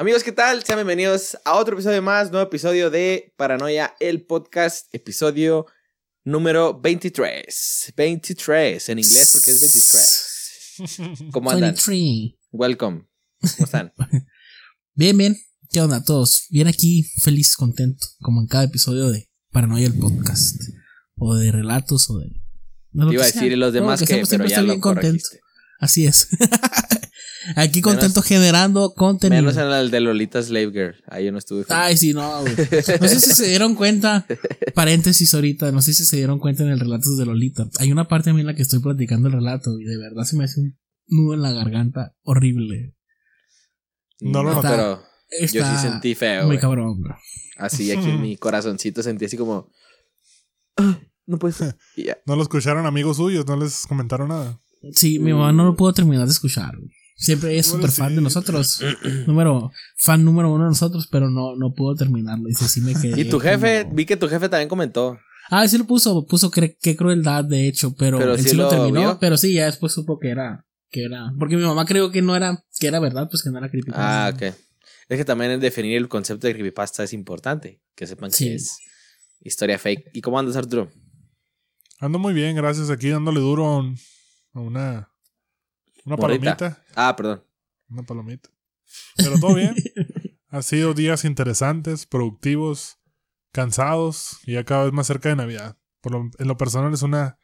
Amigos, ¿qué tal? Sean bienvenidos a otro episodio más, nuevo episodio de Paranoia, el podcast, episodio número 23. 23 en inglés porque es 23. ¿Cómo andan? 23. Welcome. ¿Cómo están? Bien, bien. ¿Qué onda a todos? Bien aquí, feliz, contento, como en cada episodio de Paranoia el podcast. O de relatos o de... lo Te que iba a decir los Todo lo demás que, hacemos, pero ya lo bien contento. Así es. aquí contento generando contenido. Menos en el de Lolita Slave Girl. Ahí yo no estuve. feliz. Ay, sí, no, güey. No sé si se dieron cuenta, paréntesis ahorita, no sé si se dieron cuenta en el relato de Lolita. Hay una parte a mí en la que estoy platicando el relato y de verdad se me hace un nudo en la garganta horrible. No lo No, noté. pero yo sí sentí feo. Muy cabrón, bro. Así aquí en mi corazoncito sentí así como. "Ah, no puede ser. No lo escucharon amigos suyos, no les comentaron nada. Sí, mi mamá no lo pudo terminar de escuchar. güey. Siempre es súper fan de nosotros. número, fan número uno de nosotros, pero no, no pudo terminarlo. Dice, sí me quedé. Y tu jefe, como- vi que tu jefe también comentó. Ah, sí lo puso, puso cre- qué crueldad, de hecho, pero, Pero él sí sí lo, lo terminó, vio. pero sí, ya después supo que era, que era, porque mi mamá creyó que no era, que era verdad, pues que no era creepypasta. Ah, ok. Es que también el definir el concepto de creepypasta es importante. Que sepan Sí. que es historia fake. ¿Y cómo andas, Arturo? Ando muy bien, gracias. Aquí dándole duro a, un- a una, una palomita. Ah, perdón. Una palomita. Pero todo bien. ha sido días interesantes, productivos, cansados y ya cada vez más cerca de Navidad. Por lo- en lo personal es una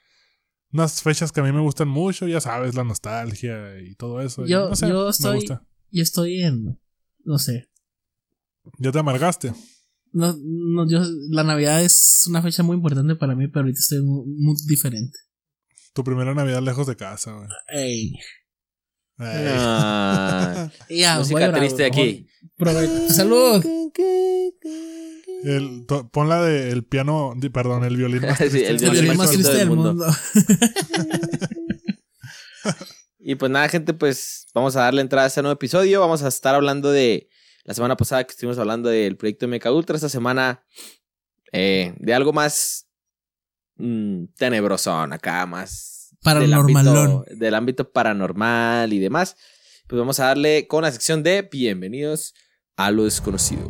unas fechas que a mí me gustan mucho, ya sabes, la nostalgia y todo eso. y Yo- no sé, yo me estoy- gusta. Y estoy en, no sé, Ya te amargaste. no, no, yo, la Navidad es una fecha muy importante para mí, pero ahorita estoy muy, muy diferente. Tu primera Navidad lejos de casa, güey. Ey, Ey. Ah, ya, voy a música triste aquí. Salud. El, to- pon la de el piano, di- perdón, el violín más triste. el El violín violín más triste del mundo. Y pues nada, gente, pues vamos a darle entrada a este nuevo episodio. Vamos a estar hablando de la semana pasada que estuvimos hablando del proyecto MK Ultra. Esta semana eh, de algo más mm, tenebrosón acá, más del ámbito, del ámbito paranormal y demás. Pues vamos a darle con la sección de Bienvenidos a lo desconocido.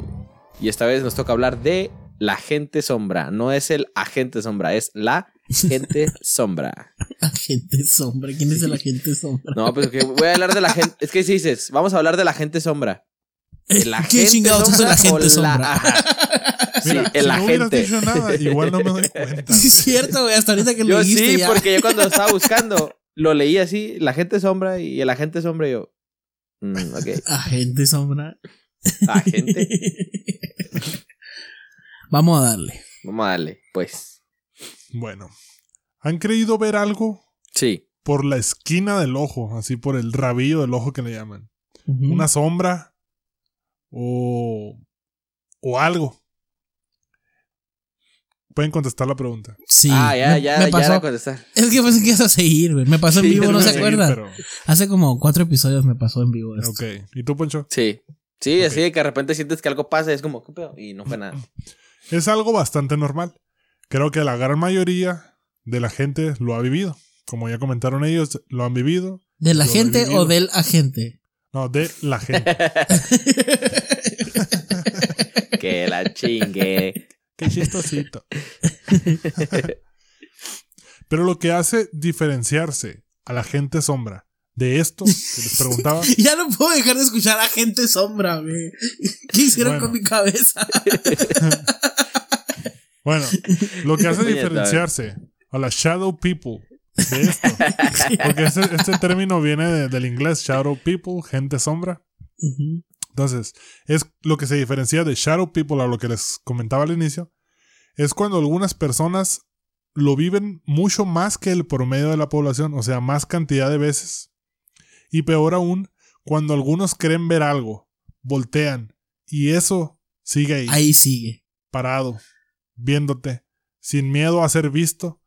Y esta vez nos toca hablar de la gente sombra. No es el agente sombra, es la gente sombra. Agente sombra. ¿Quién es el agente sombra? No, pues que voy a hablar de la gente. Es que si dices, vamos a hablar de la gente sombra. El ¿Qué chingados es el sombra la- Sí, Mira, el si no agente. dicho nada, igual no me doy cuenta. Sí, es cierto, güey. Hasta ahorita que lo Yo dijiste sí, ya. porque yo cuando lo estaba buscando, lo leí así, la gente sombra y el agente sombra y yo. mm, ok. Agente sombra. Agente. Vamos a darle. Vamos a darle, pues. Bueno, ¿han creído ver algo Sí. por la esquina del ojo, así por el rabillo del ojo que le llaman? Una sombra o, o algo. Pueden contestar la pregunta. Sí. ah, ya, me- ya, me ya pasó. era contestar. Es que pensé que ibas a seguir, güey. Me pasó en vivo, ¿no se acuerdan? Pero, Hace como cuatro episodios me pasó en vivo esto. ok. ¿Y tú, Poncho? Sí. Sí, así de que de repente sientes que algo pasa y es como, ¿qué pedo? Y no fue nada. Es algo bastante normal. Creo que la gran mayoría de la gente lo ha vivido. Como ya comentaron ellos, lo han vivido. ¿De la gente o del agente? No, de la gente. que la chingue. Qué chistosito. Pero lo que hace diferenciarse a la gente sombra de esto que les preguntaba, Ya no puedo dejar de escuchar agente sombra, güey. ¿Qué hicieron Bueno. con mi cabeza? bueno, lo que hace diferenciarse a la shadow people de esto, porque este, este término viene de- del inglés shadow people, gente sombra. Ujú. Entonces, es lo que se diferencia de shadow people a lo que les comentaba al inicio, es cuando algunas personas lo viven mucho más que el promedio de la población, o sea, más cantidad de veces. Y peor aún, cuando algunos creen ver algo, voltean y eso sigue ahí, Ahí sigue. parado, viéndote, sin miedo a ser visto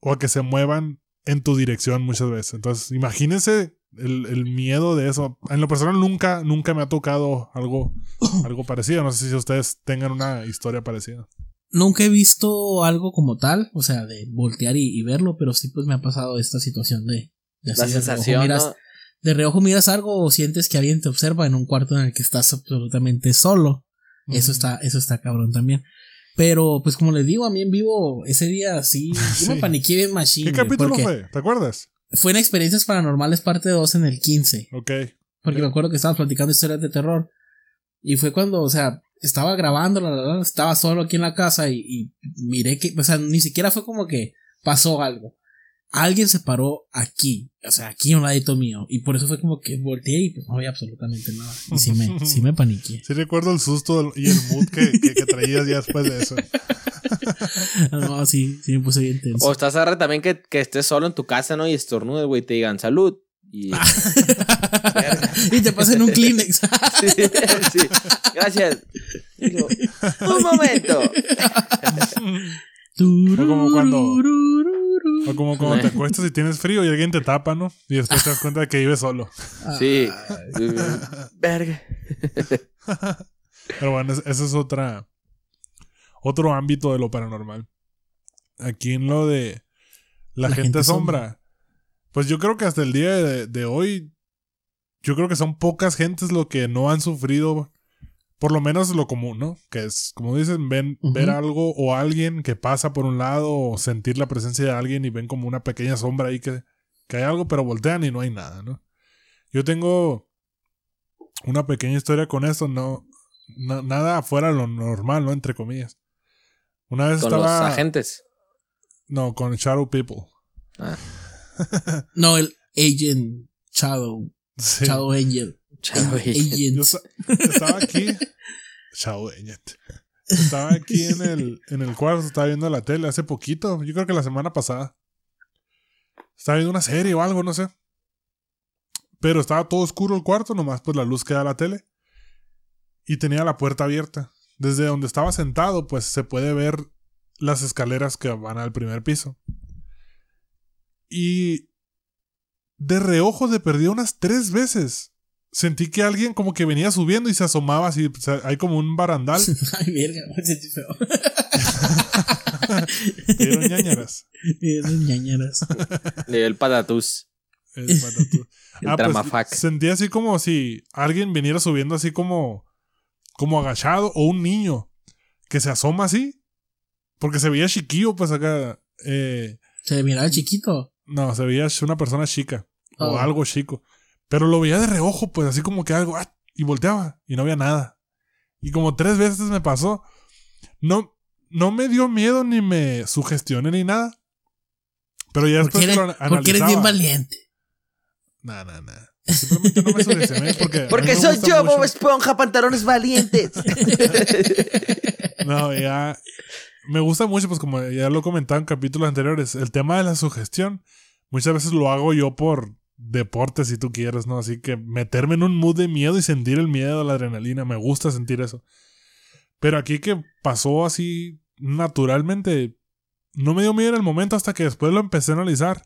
o a que se muevan en tu dirección muchas veces. Entonces, imagínense el, el miedo de eso. En lo personal nunca, nunca me ha tocado algo, algo parecido. No sé si ustedes tengan una historia parecida. Nunca he visto algo como tal, o sea, de voltear y, y verlo, pero sí pues me ha pasado esta situación de... de La de reojo, miras- ¿no? de reojo miras algo o sientes que alguien te observa en un cuarto en el que estás absolutamente solo. Eso está, eso está cabrón también. Pero, pues como les digo, a mí en vivo, ese día sí, yo me Sí. paniqué bien machine. ¿Qué capítulo porque fue? ¿Te acuerdas? Fue en Experiencias Paranormales parte 2 en el 15. Ok. Porque me acuerdo que estábamos platicando historias de terror. Y fue cuando, o sea, estaba grabando, la verdad, estaba solo aquí en la casa y, y miré que, o sea, ni siquiera fue como que pasó algo. Alguien se paró aquí, o sea, aquí a un ladito mío. Y por eso fue como que volteé y pues no había absolutamente nada. Y sí me, sí me paniqué. Sí recuerdo el susto y el mood que, que- que traías ya después de eso. No, sí, sí me puse bien tenso. O estás arre también que, que estés solo en tu casa, ¿no? Y estornudes, güey, y te digan salud. Y. y te pasen un Kleenex. sí, sí. Gracias. Digo, un momento. O como cuando- O como cuando te acuestas y tienes frío y alguien te tapa, ¿no? Y después te das cuenta de que vives solo. Sí. Verga. Pero bueno, es- ese es otra. Otro ámbito de lo paranormal. Aquí en lo de la, La gente, gente sombra. Pues yo creo que hasta el día de, de hoy. Yo creo que son pocas gentes lo que no han sufrido. Por lo menos lo común, ¿no? Que es, como dicen, ven, ver algo o alguien que pasa por un lado o sentir la presencia de alguien y ven como una pequeña sombra ahí que, que hay algo, pero voltean y no hay nada, ¿no? Yo tengo una pequeña historia con esto, no, na- nada fuera de lo normal, ¿no? Entre comillas. Una vez Con los agentes. No, con Shadow People. Ah, No, el Agent Shadow. Sí. Shadow Angel. chavo, Agent. Yo estaba aquí. Shadow Agent. Estaba aquí en el, en el cuarto, estaba viendo la tele hace poquito. Yo creo que la semana pasada. Estaba viendo una serie o algo, no sé. Pero estaba todo oscuro el cuarto, nomás pues la luz que da la tele. Y tenía la puerta abierta. Desde donde estaba sentado, pues se puede ver las escaleras que van al primer piso. Y de reojo de perdido unas tres veces. Sentí que alguien como que venía subiendo y se asomaba así. o sea, hay como un barandal. Ay, verga, me sentí feo. que eran ñañaras. Esas ñañeras. Nivel patatús. El patatú. El Ah, pues, sentí así como si alguien viniera subiendo así como, como agachado o un niño que se asoma así. Porque se veía chiquillo, pues acá. eh, Se miraba chiquito. no, se veía una persona chica o Oh. algo chico. Pero lo veía de reojo, pues así como que algo. ah, y volteaba y no había nada. Y como tres veces me pasó. No, no me dio miedo ni me sugestioné ni nada. Pero ya Porque después que eres, lo analizaba. porque eres bien valiente. Nah, nah, nah. Simplemente no me porque. Porque soy yo, mucho- Bob Esponja, pantalones valientes. No, ya. Me gusta mucho, pues como ya lo he comentado en capítulos anteriores, el tema de la sugestión. Muchas veces lo hago yo por deporte, si tú quieres, ¿no? Así que meterme en un mood de miedo y sentir el miedo, la adrenalina, me gusta sentir eso. Pero aquí que pasó así naturalmente, no me dio miedo en el momento hasta que después lo empecé a analizar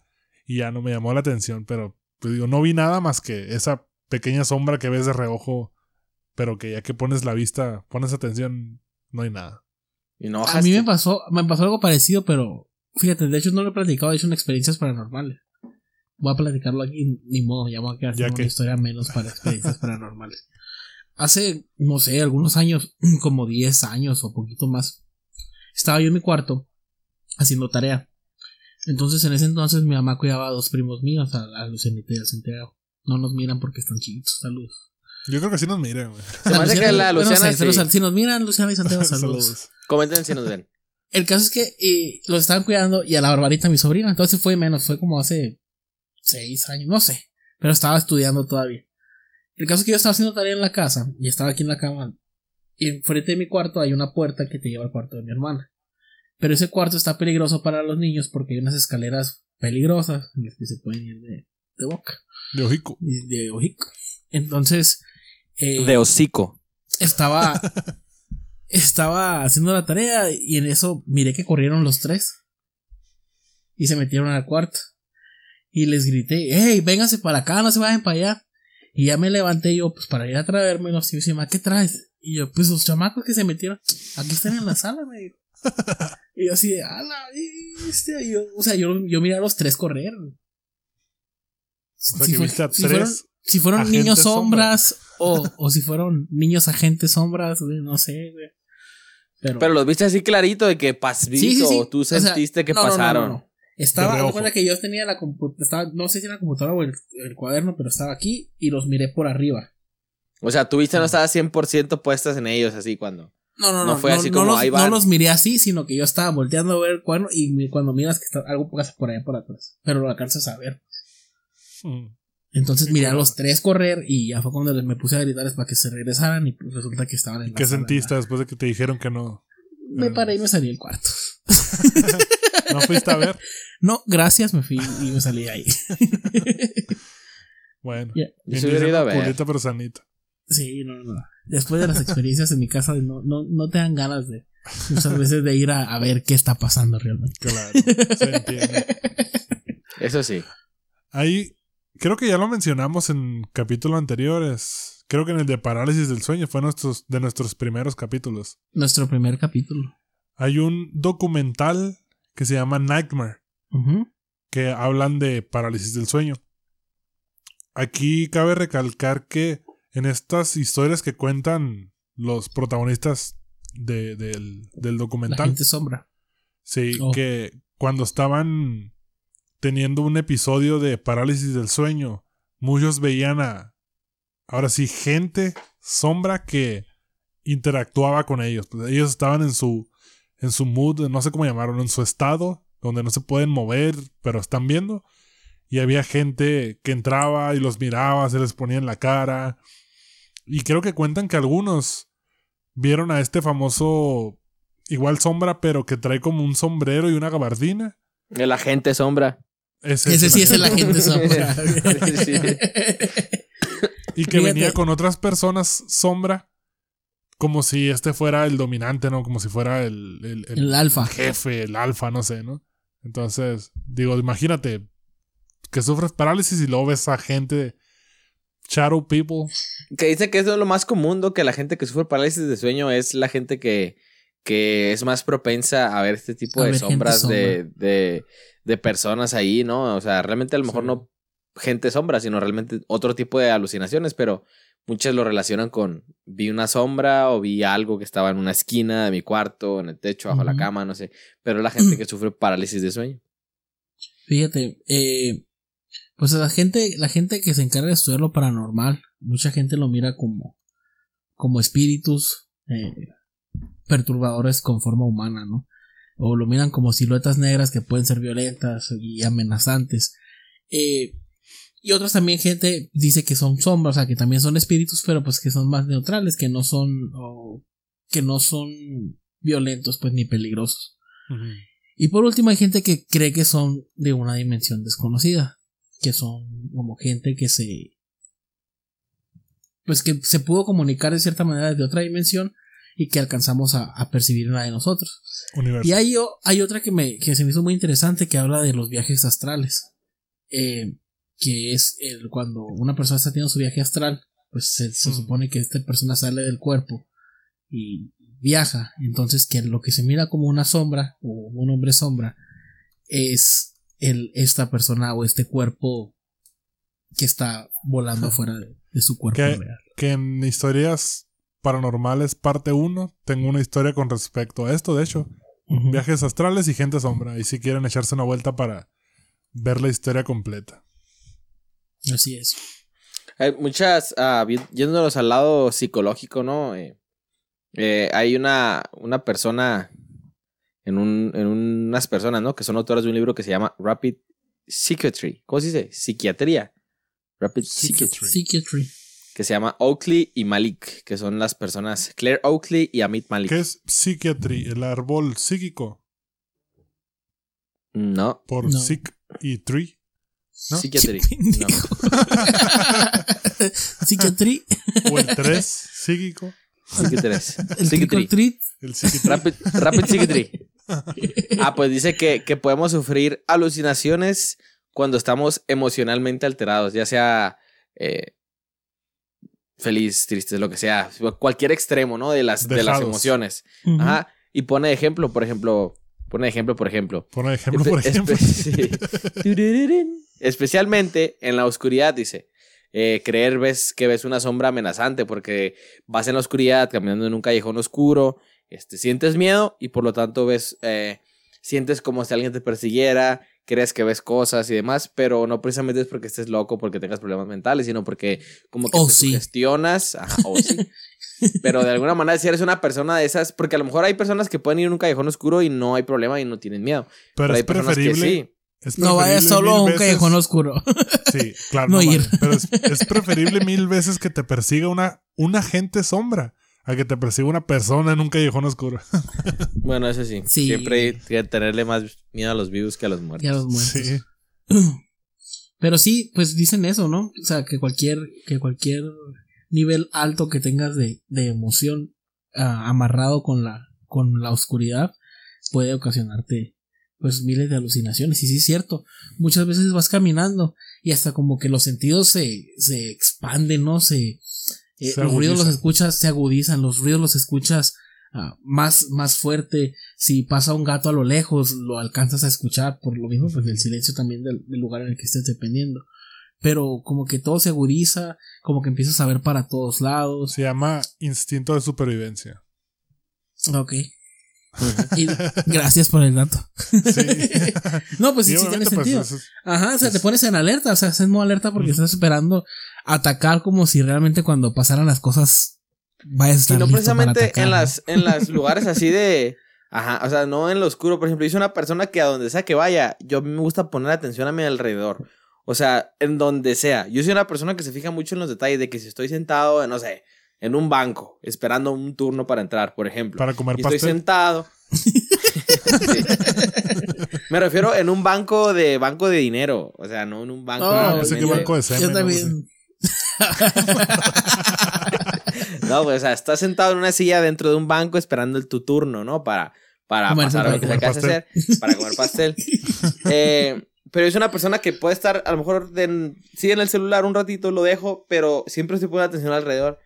y ya no me llamó la atención, pero pues digo, no vi nada más que esa pequeña sombra que ves de reojo, pero que ya que pones la vista, pones atención, no hay nada. Y no A mí me pasó, me pasó algo parecido, pero fíjate, de hecho no lo he platicado, he hecho en experiencias paranormales. Voy a platicarlo aquí, ni modo, ya voy a quedar Ya con que- una historia menos para experiencias paranormales. Hace, no sé, algunos años, como 10 años o poquito más, estaba yo en mi cuarto haciendo tarea. Entonces, en ese entonces, mi mamá cuidaba a dos primos míos, a, a Lucianita y a Santiago. No nos miran porque están chiquitos, saludos. Yo creo que sí nos miran, güey. Se me hace que la bueno, Luciana sí. si nos miran, Luciana y Santiago, saludos. Saludos. Comenten si nos ven. El caso es que eh, los estaban cuidando y a la barbarita mi sobrina. Entonces fue menos, fue como hace seis años, no sé. Pero estaba estudiando todavía. El caso es que yo estaba haciendo tarea en la casa y estaba aquí en la cama. Y enfrente de mi cuarto hay una puerta que te lleva al cuarto de mi hermana. Pero ese cuarto está peligroso para los niños porque hay unas escaleras peligrosas en las que se pueden ir de, de boca, De ojico. y de hocico. Entonces, eh, De hocico. estaba estaba haciendo la tarea y en eso miré que corrieron los tres y se metieron al cuarto y les grité hey vénganse para acá no se vayan para allá y ya me levanté yo pues para ir a traérmelos y me dice "Ma, ¿qué traes? y yo pues los chamacos que se metieron aquí están en la sala me dijo y yo así de a la bestia", y yo, o sea yo, yo miré a los tres correr O sea, Si que fue- viste a si fueron, si niños sombra. sombras o, o si fueron niños agentes sombras, no sé, güey. Pero, Pero los viste así clarito de que pas Sí, sí, sí. o tú O sea, sentiste que no, no, no, pasaron. no, no. Estaba, cuenta que yo tenía la computadora, no sé si era la computadora o el, el cuaderno, pero estaba aquí y los miré por arriba. O sea, tu vista no estaba 100% puestas en ellos así cuando. No, no, No no. fue así como, los, ahí van. no los miré así, sino que yo estaba volteando a ver el cuaderno y cuando miras que está, algo pasa por allá por atrás. Pero lo alcanzas a ver. Mm. Entonces Sí, miré a los tres correr y ya fue cuando les- me puse a gritarles para que se regresaran y pues resulta que estaban en la ¿Qué sala, sentiste después de que te dijeron que no? Me paré y me salí del cuarto. ¿No fuiste a ver? No, gracias, me fui y me salí de ahí. Bueno. Yo hubiera ido a ver. Culita pero sanita. Sí, no, no. Después de las experiencias en mi casa, no, no, no te dan ganas de muchas veces de ir a, a ver qué está pasando realmente. Claro. Se entiende. Eso sí. Ahí, creo que ya lo mencionamos en capítulos anteriores. Creo que en el de parálisis del sueño fue nuestros, de nuestros primeros capítulos. Nuestro primer capítulo. Hay un documental que se llama Nightmare, que hablan de parálisis del sueño. Aquí cabe recalcar que en estas historias que cuentan los protagonistas de- del, del La documental, gente sombra. Sí, Oh. que cuando estaban teniendo un episodio de parálisis del sueño, muchos veían a, ahora sí, gente sombra que interactuaba con ellos. Pues ellos estaban en su, en su mood, no sé cómo llamarlo, en su estado, donde no se pueden mover, pero están viendo. Y había gente que entraba y los miraba, se les ponía en la cara. Y creo que cuentan que algunos vieron a este famoso igual sombra, pero que trae como un sombrero y una gabardina. El agente sombra. Ese, Ese sí es el agente. sombra. Sí. Y que Fíjate. venía con otras personas sombra, como si este fuera el dominante, ¿no? Como si fuera el, el- el El alfa. jefe, el alfa, no sé, ¿no? Entonces, digo, imagínate que sufres parálisis y luego ves a gente, shadow people. Que dice que eso es lo más común, ¿no? Que la gente que sufre parálisis de sueño es la gente que, que es más propensa a ver este tipo A de sombras de, de, de personas ahí, ¿no? O sea, realmente a lo mejor Sí. no gente sombra, sino realmente otro tipo de alucinaciones, pero muchas lo relacionan con vi una sombra o vi algo que estaba en una esquina de mi cuarto, en el techo, bajo la cama, no sé. Pero la gente que sufre parálisis de sueño. Fíjate, eh, pues la gente, la gente que se encarga de estudiar lo paranormal, mucha gente lo mira como, como espíritus eh, perturbadores con forma humana, ¿no? O lo miran como siluetas negras que pueden ser violentas y amenazantes. Eh, y otros también gente dice que son sombras, o sea, que también son espíritus, pero pues que son más neutrales, que no son, o que no son violentos, pues ni peligrosos. Y por último hay gente que cree que son de una dimensión desconocida, que son como gente que se pues que se pudo comunicar de cierta manera de otra dimensión y que alcanzamos a, a percibir una de nosotros. Universo. Y hay, hay otra que me que se me hizo muy interesante que habla de los viajes astrales. Eh, que es el, cuando una persona está haciendo su viaje astral, pues se, se Mm. supone que esta persona sale del cuerpo y viaja. Entonces que lo que se mira como una sombra o un hombre sombra es el, esta persona o este cuerpo que está volando fuera de, de su cuerpo ¿Qué? real. Que en historias paranormales parte 1 tengo una historia con respecto a esto, de hecho. Viajes astrales y gente sombra. Y si quieren echarse una vuelta para ver la historia completa. Así es. Hay muchas, vi- yéndonos al lado psicológico, ¿no? Eh, eh, hay una, una persona, en, un, en unas personas, ¿no? Que son autoras de un libro que se llama Rapid Psychiatry. ¿Cómo se dice? Psiquiatría. Rapid Psychiatry. Psychiatry. Que se llama Oakley y Malik, que son las personas Claire Oakley y Amit Malik. ¿Qué es psiquiatry? El árbol psíquico. No, Por No. psic y tree. ¿No? Psychiatry. No. Psychiatry. O el 3 psíquico. Psychiatry. El Psychiatry. Rapid, Rapid Psychiatry. Ah, pues dice que, que podemos sufrir alucinaciones cuando estamos emocionalmente alterados, ya sea eh, feliz, triste, lo que sea, cualquier extremo, ¿no? De las, de las emociones. Ajá. Y pone ejemplo, por ejemplo, pone ejemplo, por ejemplo. Pone ejemplo, por ejemplo. espe- especialmente en la oscuridad, dice. Eh, creer ves que ves una sombra amenazante porque vas en la oscuridad caminando en un callejón oscuro, este, sientes miedo y por lo tanto ves, eh, sientes como si alguien te persiguiera, crees que ves cosas y demás, pero no precisamente es porque estés loco, porque tengas problemas mentales, sino porque como que Oh, te sí. sugestionas, ajá, o sí. Pero de alguna manera, si eres una persona de esas, porque a lo mejor hay personas que pueden ir en un callejón oscuro y no hay problema y no tienen miedo. Pero, es personas que preferible. sí. es No vayas solo a un veces- callejón oscuro. Sí, claro. No no ir. vale. Pero es, es preferible mil veces que te persiga una, una gente sombra a que te persiga una persona en un callejón oscuro. Bueno, eso sí. Sí. Siempre hay que tenerle más miedo a los vivos que a los muertos. Ya los muertos. Sí. Pero sí, pues dicen eso, ¿no? O sea, que cualquier, que cualquier nivel alto que tengas de, de emoción ah, amarrado con la, con la oscuridad puede ocasionarte pues miles de alucinaciones. Y sí es cierto, muchas veces vas caminando y hasta como que los sentidos se, se expanden, ¿no? Se, eh, los ruidos los escuchas, se agudizan, los ruidos los escuchas ah, más, más fuerte. Si pasa un gato a lo lejos, lo alcanzas a escuchar por lo mismo, pues el silencio también del, del lugar en el que estés dependiendo. Pero como que todo se agudiza, como que empiezas a ver para todos lados. Se llama instinto de supervivencia. Ok. Y gracias por el dato. Sí. No, pues sí, Sí, tiene pues, sentido. es- Ajá, o sea, te es- pones en alerta, o sea, estás en modo alerta porque estás esperando atacar como si realmente cuando pasaran las cosas vayas a Y estar no listo para precisamente atacar, en ¿no? las, en los lugares así de. Ajá, o sea, no en lo oscuro. Por ejemplo, yo soy una persona que a donde sea que vaya, yo me gusta poner atención a mi alrededor. O sea, en donde sea. Yo soy una persona que se fija mucho en los detalles de que si estoy sentado, no sé, en un banco, esperando un turno para entrar, por ejemplo. para comer y estoy pastel. sentado. Sí. Me refiero en un banco de banco de dinero. O sea, no en un banco. Oh, Ah, realmente- pensé que banco de semen. Yo no también. No, pues, o sea, estás sentado en una silla dentro de un banco esperando el, tu turno, ¿no? Para, para Comer pasar lo que Comer hacer, para comer pastel. Eh, pero es una persona que puede estar, a lo mejor, de, sí en el celular un ratito, lo dejo, pero siempre estoy poniendo atención alrededor.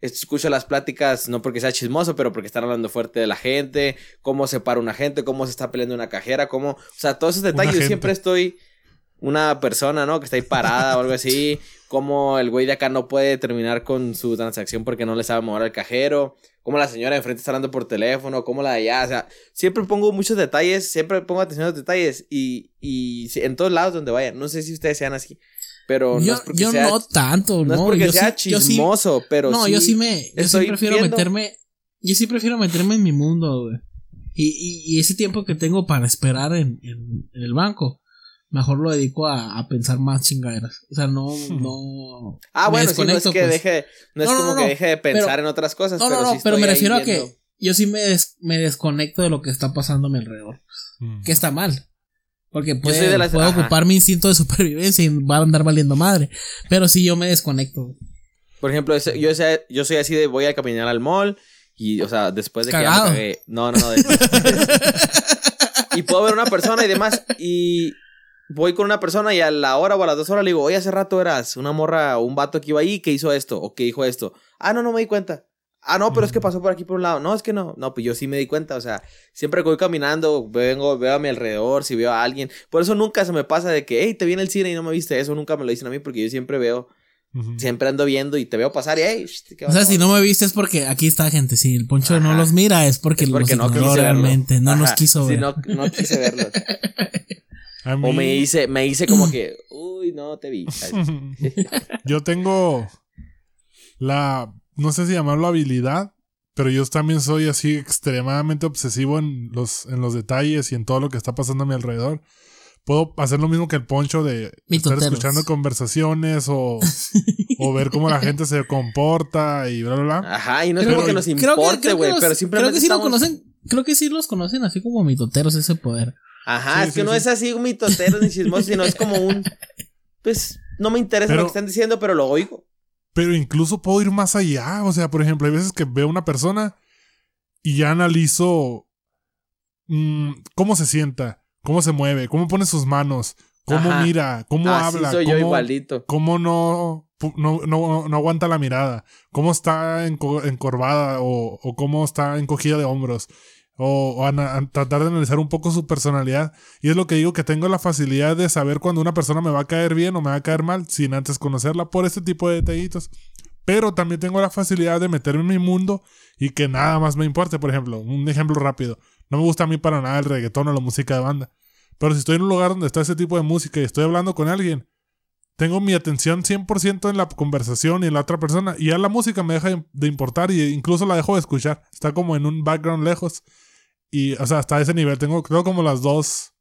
Escucho las pláticas, no porque sea chismoso, pero porque están hablando fuerte de la gente, cómo se para una gente, cómo se está peleando una cajera, cómo, o sea, todos esos detalles. Yo siempre estoy una persona, ¿no? Que está ahí parada o algo así. Como el güey de acá no puede terminar con su transacción porque no le sabe mover al cajero. Como la señora de enfrente está hablando por teléfono. Como la de allá. O sea, siempre pongo muchos detalles. Siempre pongo atención a los detalles. Y, y en todos lados donde vaya. No sé si ustedes sean así. Pero no Yo, es porque yo sea, no tanto, no no. es porque yo sea sí- yo sí- chismoso, pero no, sí. yo sí me. Yo sí prefiero viendo. meterme. Yo sí prefiero meterme en mi mundo, güey. Y, y, y ese tiempo que tengo para esperar en, en, en el banco, mejor lo dedico a, a pensar más chingaderas. O sea, no, no. Ah, me bueno, sí, no es que pues. deje. No es No, no, como no, que deje de pensar pero- en otras cosas. No, pero no, no, sí pero me refiero a que yo sí me, des- me desconecto de lo que está pasando a mi alrededor. Mm. Que está mal. Porque puede, las- puedo ajá. ocupar mi instinto de supervivencia y va a andar valiendo madre. Pero sí yo me desconecto. Por ejemplo, ese- yo, yo soy así de voy a caminar al mall y, o sea, después de que ya Cagado. me cagué. No, no, no. de- y puedo ver una persona y demás y voy con una persona y a la hora o a las dos horas le digo, oye, hace rato eras una morra o un vato que iba ahí que hizo esto o que dijo esto. Ah, no, no me di cuenta. Ah, no, pero es que pasó por aquí por un lado. No, es que no. No, pues yo sí me di cuenta. O sea, siempre que voy caminando, vengo, veo a mi alrededor, si veo a alguien. Por eso nunca se me pasa de que, hey, te vi en el cine y no me viste eso. Nunca me lo dicen a mí porque yo siempre veo siempre ando viendo y te veo pasar y hey, ¿qué O sea, si no me viste es porque aquí está gente. Si el poncho no los mira es porque, es porque los no realmente. No nos Ajá, quiso sí, ver. no, no quise verlo. O me hice, me hice como que, uy, no te vi. Yo tengo la, no sé si llamarlo habilidad, pero yo también soy así extremadamente obsesivo en los, en los detalles y en todo lo que está pasando a mi alrededor. Puedo hacer lo mismo que el poncho de estar escuchando conversaciones o, o ver cómo la gente se comporta y bla, bla, bla. Ajá, y no es Creo como que nos importe, güey, los- pero simplemente Creo que sí lo estamos- conocen. Creo que sí los conocen así como mitoteros ese poder. Ajá, Sí, es que sí, no sí. es así un mitotero ni chismoso, sino es como un, pues, no me interesa Pero- lo que están diciendo, pero lo oigo. Pero incluso puedo ir más allá. O sea, por ejemplo, hay veces que veo una persona y ya analizo mm, cómo se sienta, cómo se mueve, cómo pone sus manos, cómo Ajá. mira, cómo Así habla, soy yo cómo, igualito. cómo no, no, no, no aguanta la mirada, cómo está enco- encorvada o, o cómo está encogida de hombros. O, tratar de analizar un poco su personalidad. Y es lo que digo, que tengo la facilidad de saber cuando una persona me va a caer bien o me va a caer mal sin antes conocerla por este tipo de detallitos. Pero también tengo la facilidad de meterme en mi mundo y que nada más me importe. Por ejemplo, un ejemplo rápido. No me gusta a mí para nada el reggaetón o la música de banda. Pero si estoy en un lugar donde está ese tipo de música y estoy hablando con alguien, tengo mi atención 100% en la conversación y en la otra persona. Y ya la música me deja de importar y incluso la dejo de escuchar. Está como en un background lejos. Y, o sea, hasta ese nivel. Tengo, creo, como las dos.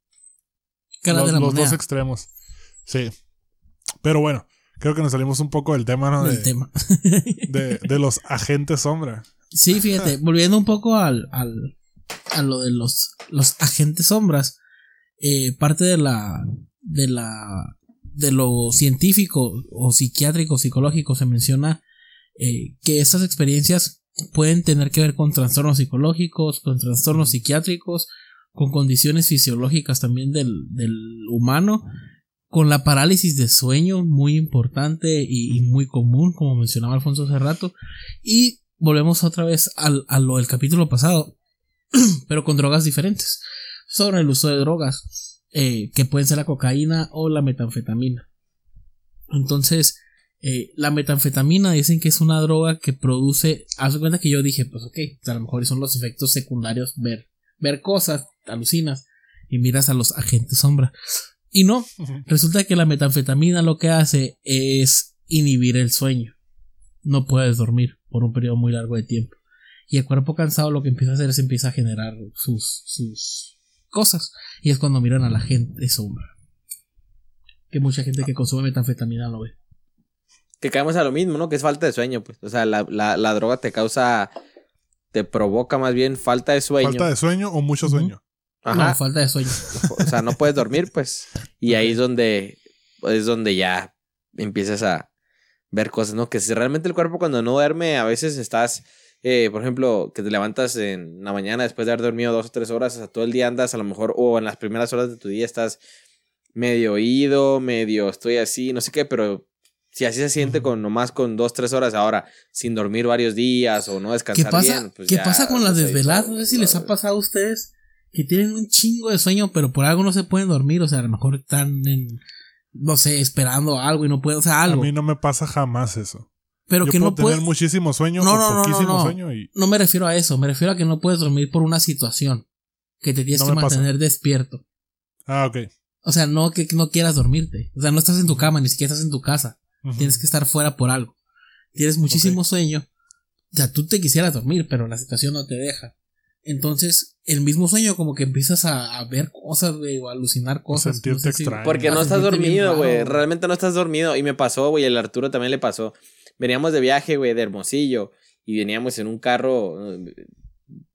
Los de la los dos extremos. Sí. Pero bueno, creo que nos salimos un poco del tema, ¿no? del De, tema. de, de los agentes sombra. Sí, fíjate, volviendo un poco al, al, a lo de los, los agentes sombras, eh, parte de la, de la, de lo científico o psiquiátrico, psicológico, se menciona eh, que estas experiencias pueden tener que ver con trastornos psicológicos, con trastornos psiquiátricos, con condiciones fisiológicas también del, del humano, con la parálisis de sueño, muy importante y, y muy común, como mencionaba Alfonso hace rato, y volvemos otra vez al, a lo del capítulo pasado, pero con drogas diferentes, sobre el uso de drogas, eh, que pueden ser la cocaína o la metanfetamina. Entonces, eh, la metanfetamina dicen que es una droga que produce, haz de cuenta que yo dije, pues ok, a lo mejor son los efectos secundarios ver, ver cosas, alucinas y miras a los agentes sombra. Y no, resulta que la metanfetamina lo que hace es inhibir el sueño. No puedes dormir por un periodo muy largo de tiempo. Y el cuerpo cansado lo que empieza a hacer es empieza a generar sus, sus cosas. Y es cuando miran a la gente sombra. Que mucha gente que consume metanfetamina lo ve. Que caemos a lo mismo, ¿no? Que es falta de sueño, pues. O sea, la, la, la droga te causa. Te provoca más bien falta de sueño. Falta de sueño o mucho sueño. Ajá. No, falta de sueño. O sea, no puedes dormir, pues. Y ahí es donde. Es donde ya empiezas a ver cosas, ¿no? Que si realmente el cuerpo cuando no duerme, a veces estás. eh, por ejemplo, que te levantas en la mañana después de haber dormido dos o tres horas, o sea, todo el día andas a lo mejor, o en las primeras horas de tu día estás medio oído, medio estoy así, no sé qué, pero si así se siente con nomás con dos, tres horas ahora, sin dormir varios días o no ¿Qué descansar pasa, bien. pues ¿qué ya pasa con las desveladas? No sé si les ha pasado a ustedes que tienen un chingo de sueño, pero por algo no se pueden dormir. O sea, a lo mejor están en, no sé, esperando algo y no pueden, o sea, A algo. mí no me pasa jamás eso. pero Yo que puedo no tener muchísimo sueño No, o no, no, no, poquísimo no. sueño y No me refiero a eso, me refiero a que no puedes dormir por una situación que te tienes No que pasa. mantener despierto. Ah, ok. O sea, no que no quieras dormirte. O sea, no estás en tu cama, ni siquiera estás en tu casa. Tienes que estar fuera por algo. Tienes muchísimo sueño. O sea, tú te quisieras dormir, pero la situación no te deja. Entonces, el mismo sueño como que empiezas a, a ver cosas, güey, o a alucinar cosas. sentirte extraño. Porque no estás dormido, güey. Realmente no estás dormido. Y me pasó, güey. El Arturo también le pasó. Veníamos de viaje, güey, de Hermosillo. Y veníamos en un carro,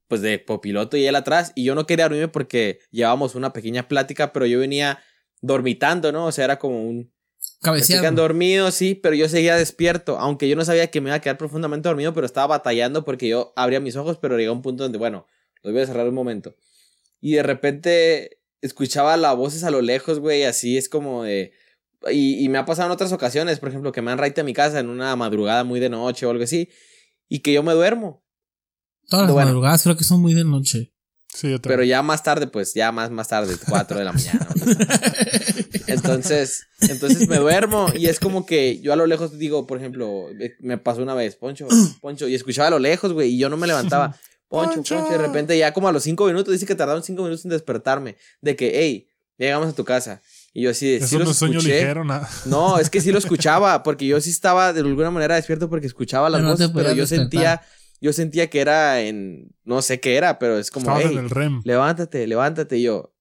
pues de copiloto y él atrás. Y yo no quería dormirme porque llevábamos una pequeña plática, pero yo venía dormitando, ¿no? O sea, era como un. Me estoy Cabeceando. dormido, sí, pero yo seguía despierto. Aunque yo no sabía que me iba a quedar profundamente dormido, pero estaba batallando porque yo abría mis ojos, pero llegó un punto donde, bueno, los voy a cerrar un momento. Y de repente escuchaba las voces a lo lejos, güey, así es como de... Y, y me ha pasado en otras ocasiones, por ejemplo, que me han raite a mi casa en una madrugada muy de noche o algo así, y que yo me duermo. Todas las Bueno. madrugadas creo que son muy de noche. Sí, yo Pero ya más tarde, pues, ya más, más tarde, 4 de la mañana. ¿no? Entonces, entonces me duermo y es como que yo a lo lejos digo, por ejemplo, eh, me pasó una vez, Poncho, Poncho, y escuchaba a lo lejos, güey, y yo no me levantaba. Poncho, Poncho. Poncho, y de repente ya como a los cinco minutos, dice que tardaron cinco minutos en despertarme, de que, hey, ya llegamos a tu casa. Y yo así, de, sí Eso no los sueño escuché. ligero, nada. No, es que sí lo escuchaba, porque yo sí estaba de alguna manera despierto porque escuchaba las Pero no voces, pero yo despertar. sentía, yo sentía que era en, no sé qué era, pero es como, hey, en el REM. levántate, levántate, y yo.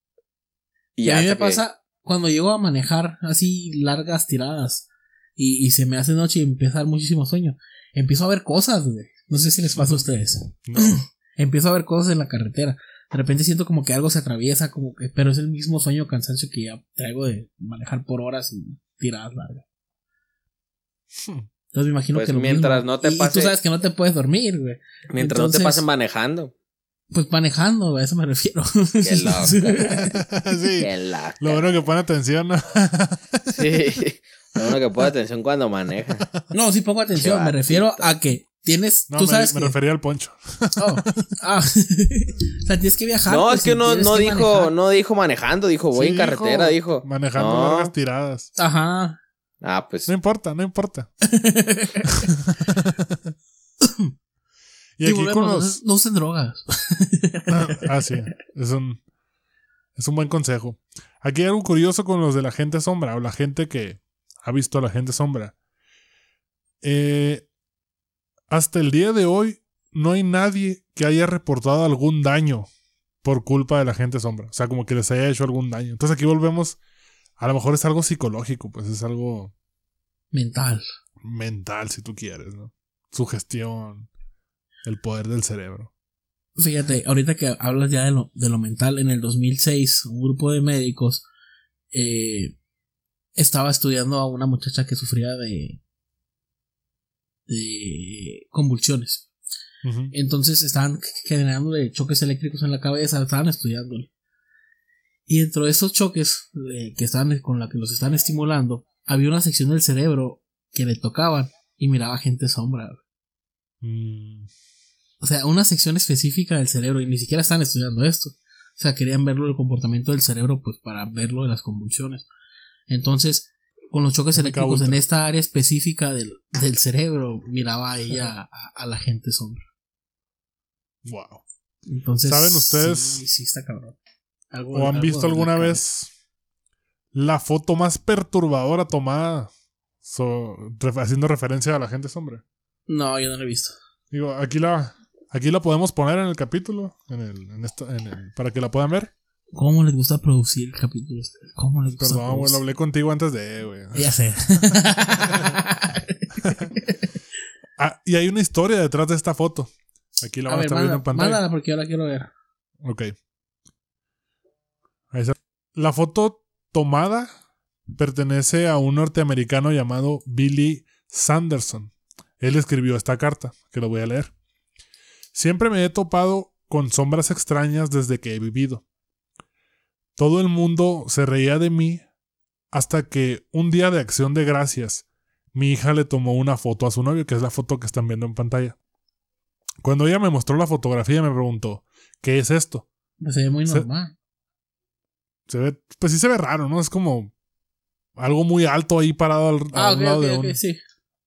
Y a mí me pasa cuando llego a manejar así largas tiradas y, y se me hace noche y empieza a dar muchísimo sueño. Empiezo a ver cosas, güey. No sé si les pasa a ustedes. No. Empiezo a ver cosas en la carretera. De repente siento como que algo se atraviesa, como que, pero es el mismo sueño cansancio que ya traigo de manejar por horas y tiradas largas. Entonces me imagino Pues que lo mientras mismo. no te Y- y pase- tú sabes que no te puedes dormir, güey. Mientras no te pasen manejando. Pues manejando, a eso me refiero. Qué loco. sí. Qué loco. Lo bueno que pone atención, ¿no? Sí. Lo bueno que pone atención cuando maneja. No, sí pongo atención. Qué Me refiero a que Tienes, No, tú me, sabes me que- refería al poncho. Oh, ah. o sea, tienes que viajar. No, pues, es que no, tienes no que dijo, manejar. no dijo manejando, dijo voy Sí, en carretera, dijo. Manejando No. largas tiradas. Ajá. Ah, pues. No importa, no importa. y Y, aquí volvemos, con no- los. no usen drogas. Ah, sí. Es un, es un buen consejo. Aquí hay algo curioso con los de la gente sombra o la gente que ha visto a la gente sombra. Eh, hasta el día de hoy no hay nadie que haya reportado algún daño por culpa de la gente sombra. O sea, como que les haya hecho algún daño. Entonces aquí volvemos. A lo mejor es algo psicológico, pues es algo Mental. mental, si tú quieres, ¿no? Sugestión, el poder del cerebro. Fíjate, ahorita que hablas ya de lo, de lo mental, en el 2006 un grupo de médicos eh, estaba estudiando a una muchacha que sufría de, de convulsiones. Entonces estaban generándole choques eléctricos en la cabeza, estaban estudiándole. Y dentro de esos choques eh, que estaban con la que los están estimulando, había una sección del cerebro que le tocaban y miraba gente sombra. Mm, O sea, una sección específica del cerebro y ni siquiera están estudiando esto. O sea, querían verlo el comportamiento del cerebro pues para verlo de las convulsiones. Entonces, con los choques eléctricos en esta área específica del, del cerebro, miraba a ella a, a la gente sombra. wow. Entonces, ¿Saben ustedes? Sí, sí está cabrón. Algo- ¿O han algo visto la alguna vez la foto más perturbadora tomada so- ref- haciendo referencia a la gente sombra? No, yo no lo he visto. Digo, aquí la, aquí la podemos poner en el capítulo, en el, en esta- en el- para que la puedan ver. ¿Cómo les gusta producir capítulos? ¿Cómo les gusta Perdón, güey, lo hablé contigo antes de, güey. Ya sé. Ah, y hay una historia detrás de esta foto. Aquí la a van a estar viendo en pantalla. mándala porque yo la quiero ver. Ok. La foto tomada pertenece a un norteamericano llamado Billy Sanderson. Él escribió esta carta, que lo voy a leer. Siempre me he topado con sombras extrañas desde que he vivido. Todo el mundo se reía de mí hasta que un día de acción de gracias, mi hija le tomó una foto a su novio, que es la foto que están viendo en pantalla. Cuando ella me mostró la fotografía me preguntó, ¿qué es esto? Se ve muy normal. Se ve, pues sí se ve raro, ¿no? Es como algo muy alto ahí parado al, Ah, al lado de, un, sí.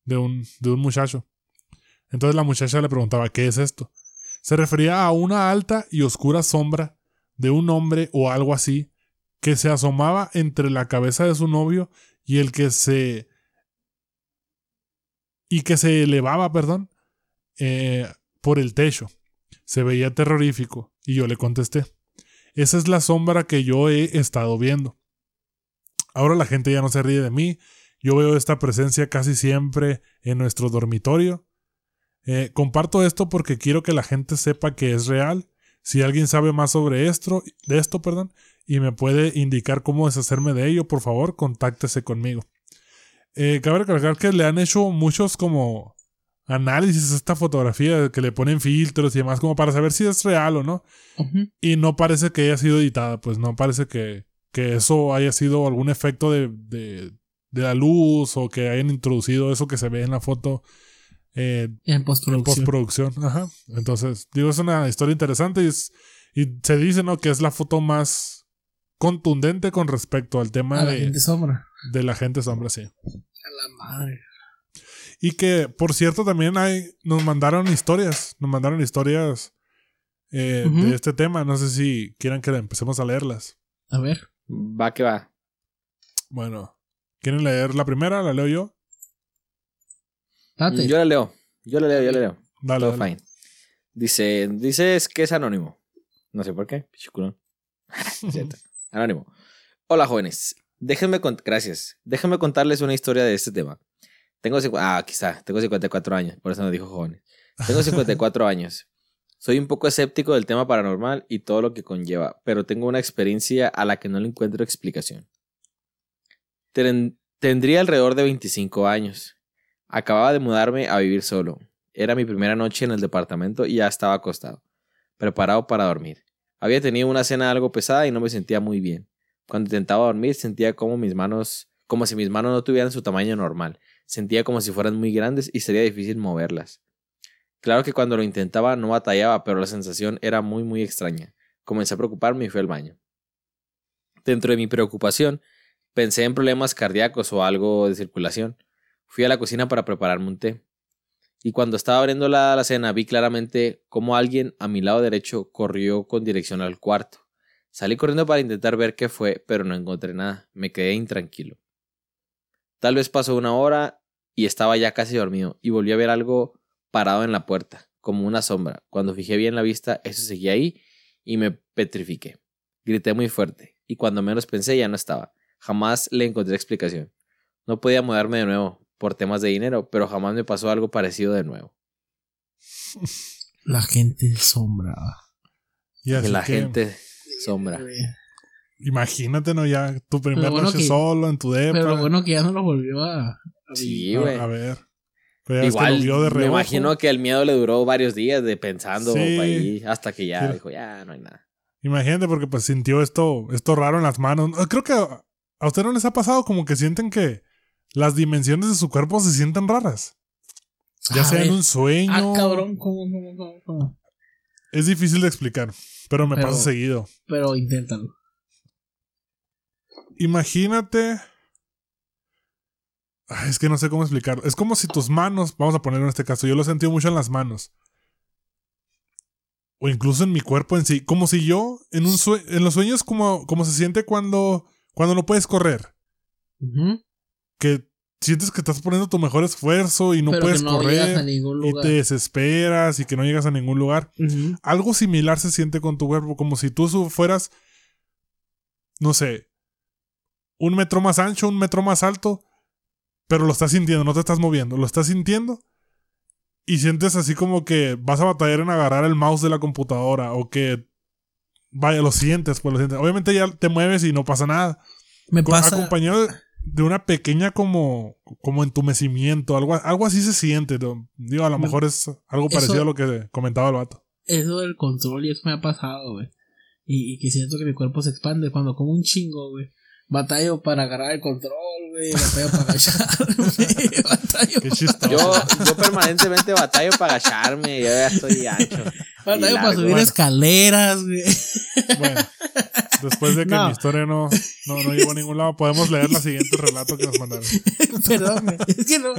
de, un, de un muchacho. Entonces la muchacha le preguntaba, ¿qué es esto? Se refería a una alta y oscura sombra de un hombre o algo así que se asomaba entre la cabeza de su novio y el que se... y que se elevaba, perdón, eh, por el techo. Se veía terrorífico y yo le contesté. Esa es la sombra que yo he estado viendo. Ahora la gente ya no se ríe de mí. Yo veo esta presencia casi siempre en nuestro dormitorio. Eh, comparto esto porque quiero que la gente sepa que es real. Si alguien sabe más sobre esto, de esto, perdón, y me puede indicar cómo deshacerme de ello, por favor, contáctese conmigo. Eh, cabe recalcar que le han hecho muchos como análisis a esta fotografía, que le ponen filtros y demás, como para saber si es real o no. Y no parece que haya sido editada, pues no parece que, que eso haya sido algún efecto de, de, de la luz o que hayan introducido eso que se ve en la foto eh, En en postproducción. postproducción. Ajá. Entonces, digo, es una historia interesante y, es- y se dice, ¿no? Que es la foto más contundente con respecto al tema a la de, gente sombra. de la gente sombra, sí. A la madre. Y que, por cierto, también hay, nos mandaron historias, nos mandaron historias eh, de este tema. No sé si quieran que empecemos a leerlas. A ver. Va que va. Bueno, ¿quieren leer la primera? ¿La leo yo? Date. Yo la leo. Yo la leo, yo la leo. Dale, Todo dale. fine. Dice, dices que es anónimo. No sé por qué. Pichiculón. Anónimo. Hola jóvenes. Déjenme cont- gracias. Déjenme contarles una historia de este tema. Tengo ah, está. Tengo 54 años, por eso no dijo jóvenes. Tengo 54 años. Soy un poco escéptico del tema paranormal y todo lo que conlleva, pero tengo una experiencia a la que no le encuentro explicación. Ten- tendría alrededor de 25 años. Acababa de mudarme a vivir solo. Era mi primera noche en el departamento y ya estaba acostado, preparado para dormir. Había tenido una cena algo pesada y no me sentía muy bien. Cuando intentaba dormir sentía como mis manos, como si mis manos no tuvieran su tamaño normal. Sentía como si fueran muy grandes y sería difícil moverlas. Claro que cuando lo intentaba no batallaba, pero la sensación era muy, muy extraña. Comencé a preocuparme y fui al baño. Dentro de mi preocupación, pensé en problemas cardíacos o algo de circulación. Fui a la cocina para prepararme un té. Y cuando estaba abriendo la, la cena vi claramente cómo alguien a mi lado derecho corrió con dirección al cuarto. Salí corriendo para intentar ver qué fue, pero no encontré nada. Me quedé intranquilo. Tal vez pasó una hora y estaba ya casi dormido y volví a ver algo parado en la puerta, como una sombra. Cuando fijé bien la vista, eso seguía ahí y me petrifiqué. Grité muy fuerte y cuando menos pensé ya no estaba. Jamás le encontré explicación. No podía moverme de nuevo por temas de dinero, pero jamás me pasó algo parecido de nuevo. La gente sombra. Y así la que, gente sombra. Imagínate, ¿no? Ya tu primera bueno noche que- solo en tu depa. Pero bueno que ya no lo volvió a. a Sí, a, güey. a ver. Pero Igual, lo vio de me imagino que el miedo le duró varios días de pensando Sí. ahí hasta que ya Sí. dijo, ya no hay nada. Imagínate porque pues sintió esto, esto raro en las manos. Ah, Creo que a, a usted no les ha pasado como que sienten que las dimensiones de su cuerpo se sienten raras. Ya A sea en un sueño. Ah, cabrón, ¿cómo, cómo, cómo, cómo? Es difícil de explicar, pero me Pero- pasa seguido. Pero inténtalo. Imagínate. Ay, es que no sé cómo explicarlo. Es como si tus manos, vamos a ponerlo en este caso, yo lo he sentido mucho en las manos. O incluso en mi cuerpo en sí. Como si yo, en un sue- en los sueños, como, como se siente cuando, cuando no puedes correr. Que sientes que estás poniendo tu mejor esfuerzo y no Pero puedes no a correr. Y te desesperas y que no llegas a ningún lugar. Algo similar se siente con tu cuerpo, como si tú fueras, no sé, un metro más ancho, un metro más alto, pero lo estás sintiendo, no te estás moviendo, lo estás sintiendo y sientes así como que vas a batallar en agarrar el mouse de la computadora o que, vaya, lo sientes, pues lo sientes. Obviamente ya te mueves y no pasa nada. Me pasa. Acompañado de, una pequeña como, como entumecimiento, algo, algo así se siente. Digo, a lo Me- mejor es algo eso- parecido a lo que comentaba el vato. Eso del control y eso me ha pasado, güey. Y, y que siento que mi cuerpo se expande cuando como un chingo, güey. Batallo para agarrar el control, güey. Batallo para agacharme. batallo, Qué chistoso. Yo, yo permanentemente batallo para agacharme, yo ya estoy ancho. batallo para subir Bueno. escaleras, güey. Bueno, después de que No. mi historia no, no, no llegó a ningún lado, podemos leer la siguiente relato que nos mandaron. Perdón, güey. Es que no.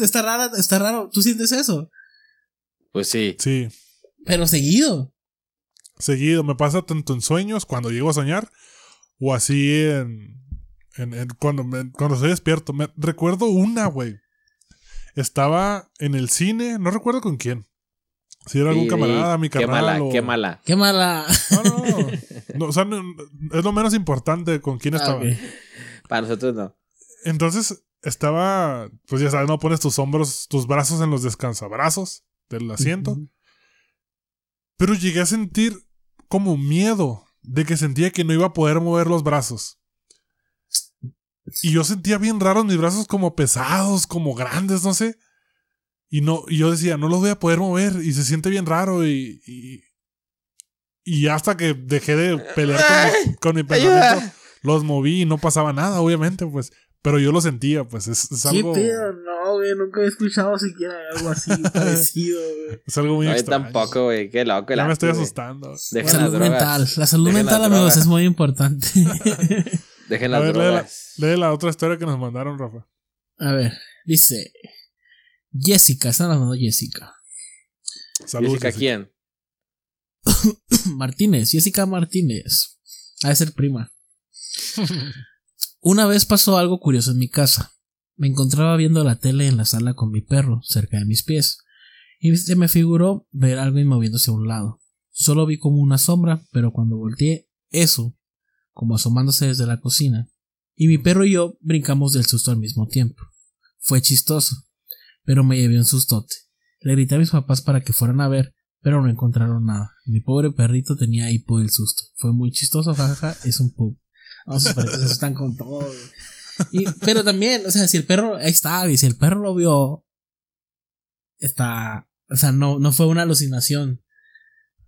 Está raro, está raro. ¿Tú sientes eso? Pues sí. Sí, Pero seguido. seguido. Me pasa tanto en sueños, cuando llego a soñar, o así en. en- en- cuando, me- cuando estoy despierto. Me, recuerdo una, güey. Estaba en el cine, no recuerdo con quién. Si era algún Sí, camarada, mi Qué carnal. mala, o- qué mala. Qué mala. No, no, no. No, o sea, no- es lo menos importante con quién Ah, estaba. Para nosotros no. Entonces estaba, pues ya sabes, no pones tus hombros, tus brazos en los descansabrazos del asiento. Pero llegué a sentir como miedo de que sentía que no iba a poder mover los brazos. Y yo sentía bien raros mis brazos como pesados, como grandes, no sé. Y no, y yo decía, no los voy a poder mover. Y se siente bien raro. Y, y, y hasta que dejé de pelear con mi, con mi pensamiento, los moví y no pasaba nada, obviamente, pues. Pero yo lo sentía, pues. Es, es ¿Qué algo. pedo? No, güey. Nunca he escuchado siquiera algo así parecido, güey. Es algo muy No, yo extraño. tampoco, güey. Qué loco. Ya la me estoy güey. asustando. Dejen las salud drogas. mental. La salud Dejen mental, amigos, drogas. es muy importante. Dejen A las ver, lee la, lee la otra historia que nos mandaron, Rafa. A ver, dice Jessica, están hablando Jessica. Saludos. Jessica, ¿quién? Martínez, Jessica Martínez. Ha de ser prima. Una vez pasó algo curioso en mi casa. Me encontraba viendo la tele en la sala con mi perro, cerca de mis pies, y se me figuró ver algo moviéndose a un lado. Solo vi como una sombra, pero cuando volteé, eso, como asomándose desde la cocina, y mi perro y yo brincamos del susto al mismo tiempo. Fue chistoso, pero me llevé un sustote. Le grité a mis papás para que fueran a ver, pero no encontraron nada. Mi pobre perrito tenía hipo del susto. Fue muy chistoso, jajaja, es un pug. No, sus perritos se asustan con todo. Y- pero también, o sea, si el perro, ahí está, y si el perro lo vio, está, o sea, no, no fue una alucinación.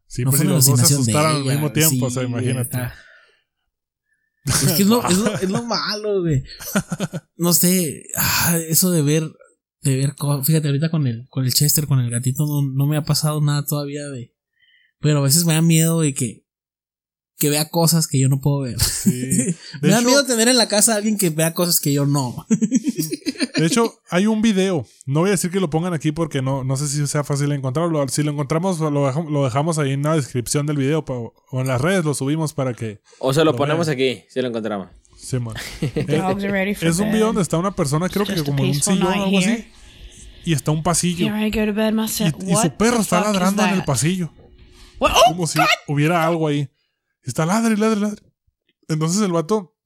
Sí, no pues fue si una los dos se alucinación de asustaran al mismo tiempo, sí, o sea, imagínate. está. Es que es lo, es lo- es lo malo, güey. No sé, ah, eso de ver de ver cosas. Fíjate, ahorita con el, con el Chester, con el gatito, no, no me ha pasado nada todavía de. Pero a veces me da miedo de que. Que vea cosas que yo no puedo ver. Sí. me da miedo tener en la casa a alguien que vea cosas que yo no. de hecho, hay un video. No voy a decir que lo pongan aquí porque no, no sé si sea fácil encontrarlo. Si lo encontramos, lo dejamos, lo dejamos ahí en la descripción del video pa- o en las redes lo subimos para que. O se lo Lo ponemos vean. aquí, si lo encontramos. Sí, man. For Es un video donde está una persona, creo que como en un sillón o algo así. Y está un pasillo. Here I go to bed Y, su perro está ladrando en el pasillo. What? Oh, Como si hubiera algo ahí. Y Está ladre, y ladre, ladre. Entonces el vato.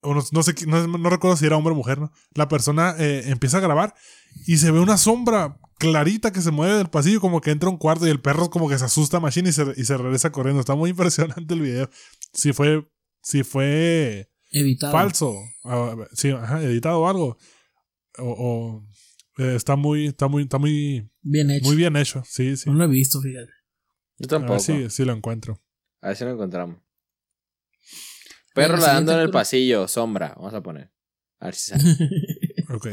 o no, no sé, no, no recuerdo si era hombre o mujer, ¿no? La persona eh, empieza a grabar y se ve una sombra clarita que se mueve del pasillo, como que entra a un cuarto y el perro como que se asusta machine y se, y se regresa corriendo. Está muy impresionante el video. Si fue. Si fue Evitado. falso. ah, sí, ajá, editado o algo. O. o, eh, está muy. Está muy. Está muy. Bien hecho. Muy bien hecho. Sí, sí. No lo he visto, fíjate. Yo A tampoco. ver si, si lo encuentro. A ver si lo encontramos. Perro nadando en el pasillo, sombra. Vamos a poner. A ver si sale. Ok.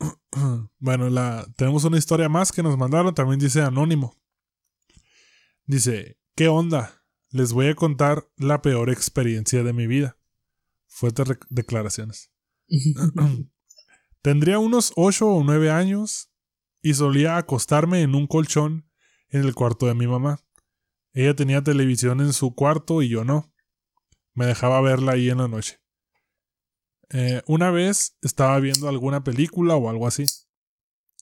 Bueno, la, tenemos una historia más que nos mandaron. También dice Anónimo. Dice: ¿Qué onda? Les voy a contar la peor experiencia de mi vida. Fuertes declaraciones. Tendría unos 8 o 9 años y solía acostarme en un colchón en el cuarto de mi mamá. Ella tenía televisión en su cuarto y yo no. Me dejaba verla ahí en la noche. Eh, una vez estaba viendo alguna película o algo así.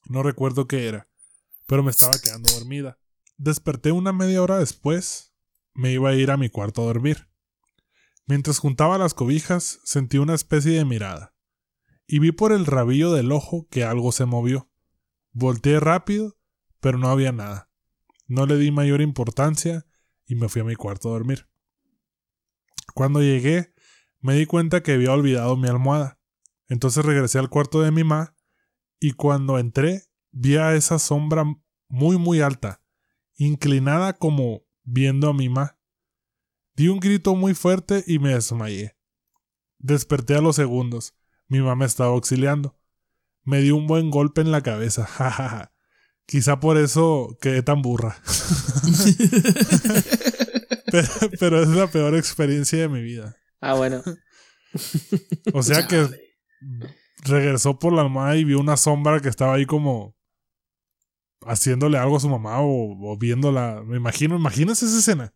No recuerdo qué era, pero me estaba quedando dormida. Desperté una media hora después. Me iba a ir a mi cuarto a dormir. Mientras juntaba las cobijas, sentí una especie de mirada. Y vi por el rabillo del ojo que algo se movió. Volteé rápido, pero no había nada. No le di mayor importancia y me fui a mi cuarto a dormir. Cuando llegué, me di cuenta que había olvidado mi almohada. Entonces regresé al cuarto de mi mamá y cuando entré vi a esa sombra muy muy alta, inclinada como viendo a mi mamá. Di un grito muy fuerte y me desmayé. Desperté a los segundos. Mi mamá me estaba auxiliando. Me dio un buen golpe en la cabeza. jajaja. Quizá por eso quedé tan burra. pero, pero es la peor experiencia de mi vida. Ah, bueno. O sea que regresó por la almohada y vio una sombra que estaba ahí como haciéndole algo a su mamá o, o viéndola. Me imagino, imagínense esa escena.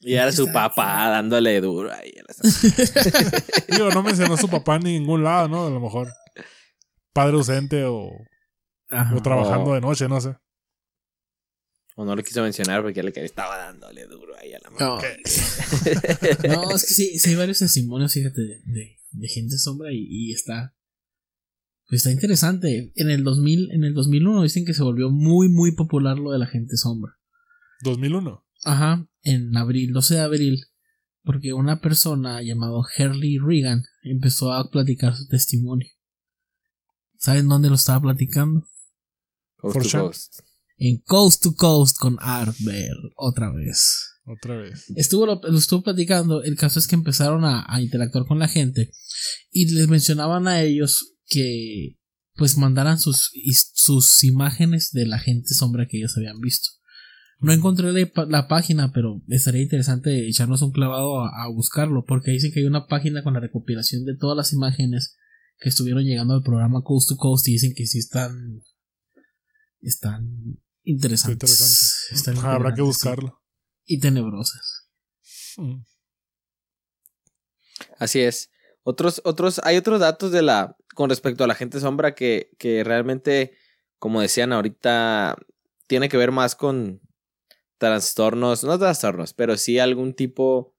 Y era su papá dándole duro ahí. a la- Digo, no mencionó a su papá en ningún lado, ¿no? A lo mejor padre ausente o, Ajá. o trabajando de noche, no sé. O no lo quiso mencionar porque le estaba dándole duro ahí a la No. mamá. No, es que sí, sí hay varios testimonios, fíjate, de, de, de gente sombra y, y está. Pues está interesante. En el 2000, en el 2001 dicen que se volvió muy, muy popular lo de la gente sombra. 2001. Ajá, en abril, 12 de abril, porque una persona llamado Herley Regan empezó a platicar su testimonio. ¿Saben dónde lo estaba platicando? Coast For to sure. coast. En Coast to Coast con Art Bell, otra vez. Otra vez. Estuvo, lo, lo estuvo platicando. El caso es que empezaron a, a interactuar con la gente y les mencionaban a ellos que pues mandaran sus, sus imágenes de la gente sombra que ellos habían visto. No encontré la página, pero estaría interesante echarnos un clavado a, a buscarlo, porque dicen que hay una página con la recopilación de todas las imágenes que estuvieron llegando al programa Coast to Coast y dicen que sí están están interesantes. interesante. Están Ajá, Habrá que sí. buscarlo. Y tenebrosas. Mm. Así es. Otros, otros, hay otros datos de la, con respecto a la gente sombra que, que realmente, como decían ahorita, tiene que ver más con trastornos, no trastornos, pero sí algún tipo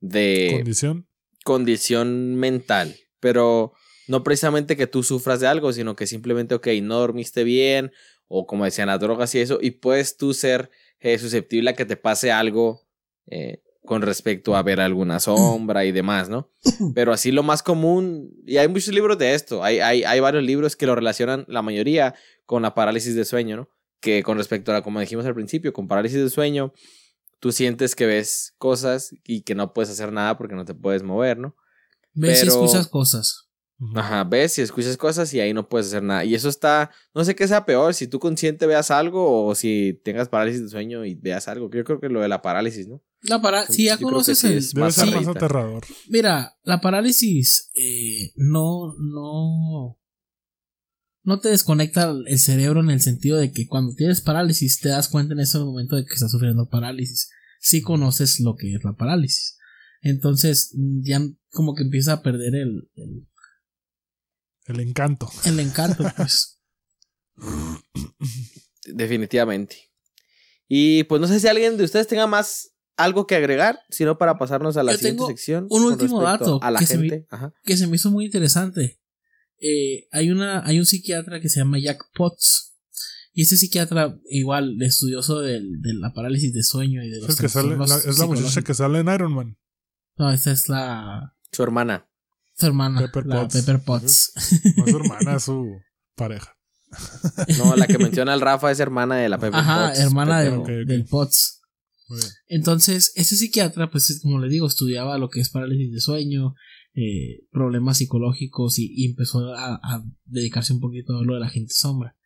de Condición. condición mental. Pero no precisamente que tú sufras de algo, sino que simplemente, ok, no dormiste bien, o como decían las drogas y eso, y puedes tú ser eh, susceptible a que te pase algo eh, con respecto a ver alguna sombra y demás, ¿no? Pero así lo más común, y hay muchos libros de esto, hay, hay, hay varios libros que lo relacionan, la mayoría, con la parálisis de sueño, ¿no? Que con respecto a, la- como dijimos al principio, con parálisis de sueño, tú sientes que ves cosas y que no puedes hacer nada porque no te puedes mover, ¿no? Ves y Pero- escuchas cosas. Ajá, ves y escuchas cosas y ahí no puedes hacer nada. Y eso está, no sé qué sea peor, si tú consciente veas algo o si tengas parálisis de sueño y veas algo. Yo creo que lo de la parálisis, ¿no? La si ya conoces sí el. es Debe más ser más ahorita. aterrador. Mira, la parálisis eh, no, no. No te desconecta el cerebro en el sentido de que cuando tienes parálisis te das cuenta en ese momento de que estás sufriendo parálisis. Si conoces lo que es la parálisis. Entonces, ya como que empieza a perder el, el, encanto. el encanto, pues. Definitivamente. Y pues no sé si alguien de ustedes tenga más algo que agregar, sino para pasarnos a la Yo siguiente tengo sección. un último dato A la que se me- gente. Ajá. que se me hizo muy interesante. Eh, hay una, hay un psiquiatra que se llama Jack Potts. Y ese psiquiatra, igual, estudioso del- de la parálisis de sueño y de Es, los el que sale, la- es la muchacha que sale en Iron Man. No, esta es la Su hermana. Su hermana, Pepper la Potts. Pepper Potts. No es su hermana, es su pareja. No, la que menciona el Rafa es hermana de la Pepper Ajá, Potts, hermana pero- del, Potts. Entonces, ese psiquiatra, pues es como le digo, estudiaba lo que es parálisis de sueño, eh, problemas psicológicos y, y empezó a, a dedicarse un poquito a lo de la gente sombra.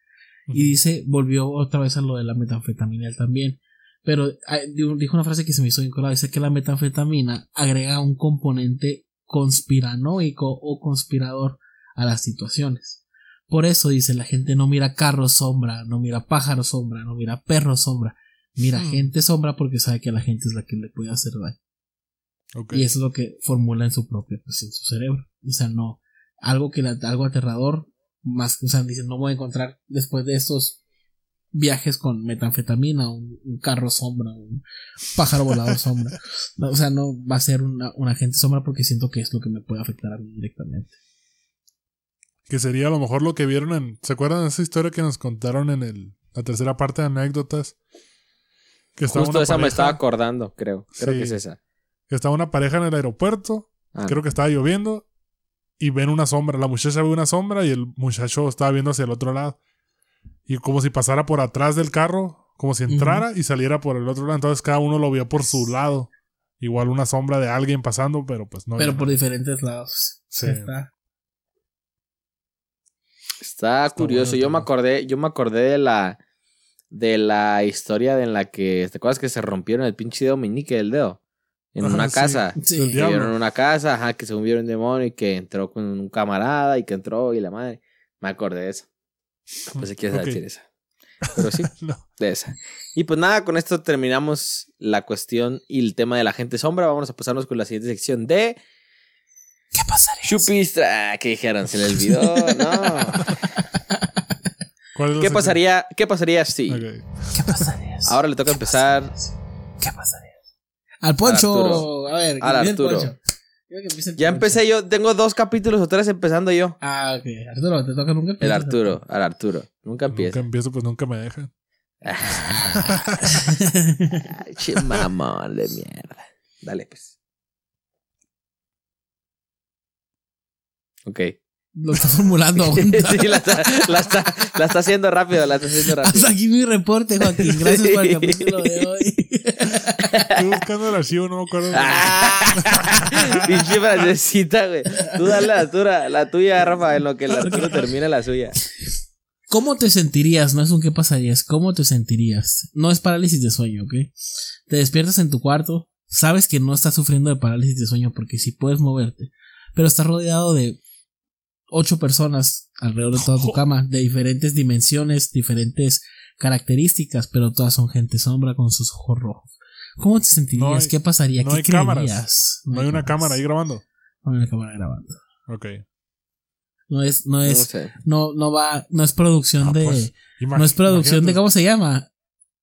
Y dice, volvió otra vez a lo de la metanfetamina él también. Pero ah, dijo dijo una frase que se me hizo vinculada. Dice que la metanfetamina agrega un componente conspiranoico o conspirador a las situaciones. Por eso dice la gente no mira carro sombra, no mira pájaro sombra, no mira perro sombra, mira Hmm. gente sombra porque sabe que la gente es la que le puede hacer daño. Y eso es lo que formula en su propio, pues en su cerebro. O sea, no, algo que algo aterrador, más que, o sea, dicen, no voy a encontrar después de estos viajes con metanfetamina, un, un carro sombra, un pájaro volador sombra. No, o sea, no va a ser una, un agente sombra porque siento que es lo que me puede afectar a mí directamente. Que sería a lo mejor lo que vieron en. ¿Se acuerdan de esa historia que nos contaron en el, la tercera parte de anécdotas? Que Justo una esa me pareja- estaba acordando, creo. Creo Sí. que es esa. Que estaba una pareja en el aeropuerto. Ah, Creo que estaba lloviendo. Y ven una sombra. La muchacha ve una sombra y el muchacho estaba viendo hacia el otro lado. Y como si pasara por atrás del carro. Como si entrara y saliera por el otro lado. Entonces cada uno lo vio por su lado. Igual una sombra de alguien pasando, pero pues no. Pero ya por diferentes lados. Sí. Está. Está, curioso. bueno yo me acordé, yo me acordé de la de la historia en la que, ¿te acuerdas que se rompieron el pinche dedo meñique del dedo? En Ajá, una sí. casa. Sí. Que vieron en una casa, ajá, que según vieron un demonio y que entró con un camarada y que entró y la madre. Me acordé de eso. Pues si quieres Ok. decir esa. Pero sí, No. de esa. Y pues nada, con esto terminamos la cuestión y el tema de la gente sombra. Vamos a pasarnos con la siguiente sección de ¿Qué pasaría? Chupistra. Ah, ¿Qué dijeron? ¿Se le olvidó? No. ¿Cuál es la ¿Qué pasaría, ¿Qué pasaría si? ¿Qué pasaría? Ahora le toca empezar ¿Qué pasaría? Al Poncho. A ver, que el Arturo. Poncho. El Ya empecé yo, tengo dos capítulos o tres empezando yo. Ah, ok. Arturo, te toca nunca El empiezas. Arturo, al Arturo. Nunca Nunca empieza. empiezo, pues nunca me dejan. Che mamón de mierda. Dale, pues. Ok. Lo está formulando. sí, la está, la, está, la está haciendo rápido, la está haciendo rápido. Hasta aquí mi reporte, Joaquín. Gracias por el capítulo de hoy. Estoy buscando el archivo, no me acuerdo. Ah, Pinche frasecita, güey. Tú dale la tuya, la tuya, Rafa, en lo que el Arturo termina la suya. ¿Cómo te sentirías? No es un qué pasarías. ¿Cómo te sentirías? No es parálisis de sueño, ¿ok? Te despiertas en tu cuarto. Sabes que no estás sufriendo de parálisis de sueño porque sí puedes moverte. Pero estás rodeado de ocho personas alrededor de toda tu cama, de diferentes dimensiones, diferentes características, pero todas son gente sombra con sus ojos rojos. ¿Cómo te sentirías? No hay- ¿Qué pasaría? no ¿Qué hay cámaras. No hay una cámaras. cámara ahí grabando. No hay una cámara grabando. Ok. No es, no No es, sé. no, no va, no es producción Ah, de, pues, no es producción de, ¿cómo se llama?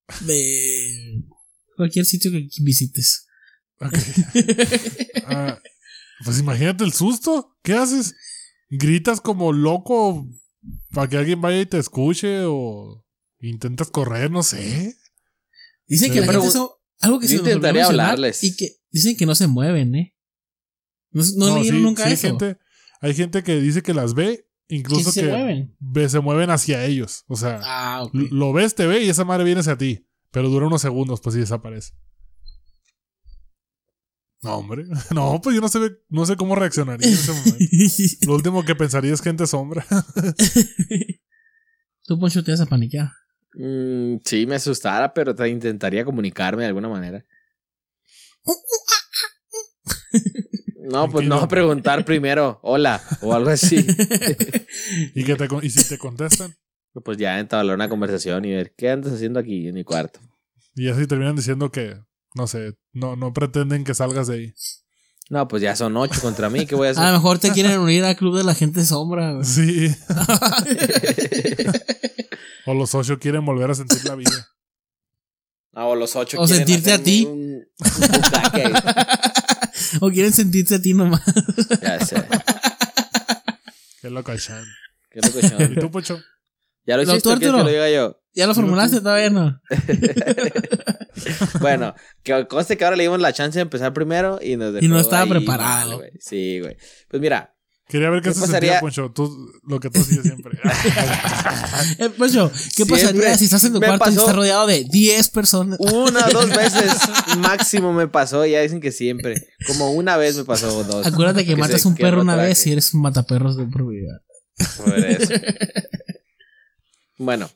De cualquier sitio que visites. Ok. Ah, pues imagínate el susto. ¿Qué haces? ¿Gritas como loco para que alguien vaya y te escuche? ¿O intentas correr? No sé. Dicen Sí. que la gente eso, algo que se intentaría hablarles. Y que dicen que no se mueven, ¿eh? No, no leyeron sí, nunca sí hay eso. gente, hay gente que dice que las ve, incluso que se mueven. ve- se mueven hacia ellos. O sea, Ah, lo ves, te ve y esa madre viene hacia ti. Pero dura unos segundos, pues sí desaparece. No, hombre. No, pues yo no sé, no sé cómo reaccionaría en ese momento. Lo último que pensaría es gente sombra. Tú, Poncho, te vas a paniquear. Mm, sí, me asustara, pero te intentaría comunicarme de alguna manera. No, pues no preguntar primero, hola, o algo así. ¿Y, que te, y si te contestan, Pues ya entablar una conversación y ver qué andas haciendo aquí en mi cuarto. y así terminan diciendo que, no sé, no, no pretenden que salgas de ahí. No, pues ya son ocho contra mí, ¿qué voy a A lo hacer? mejor te quieren unir al club de la gente sombra. güey. Sí. o los ocho quieren volver a sentir la vida. No, o los ocho O quieren sentirte a ti. Un, un bucaque. o quieren sentirse a ti nomás. ya sé. Qué loco, Chan. Qué locochón. ¿Y tú, Pocho? ¿Ya lo ¿Lo hiciste que Arturo? lo diga yo? ¿Ya lo formulaste? Todavía no. Bueno, que conste que ahora le dimos la chance de empezar primero y nos dejó Y no estaba ahí preparado. güey. Sí, güey. Pues mira, Quería ver qué, ¿Qué se pasaría? sentía, Poncho. Tú, lo que tú hacías siempre. Eh, Poncho, ¿qué Siempre pasaría si estás en tu cuarto y estás rodeado de 10 personas? una o dos veces máximo me pasó. Ya dicen que siempre. Como una vez me pasó dos. Acuérdate que, Que matas un perro una traje. vez y eres un mataperros de por vida. Por eso. Bueno,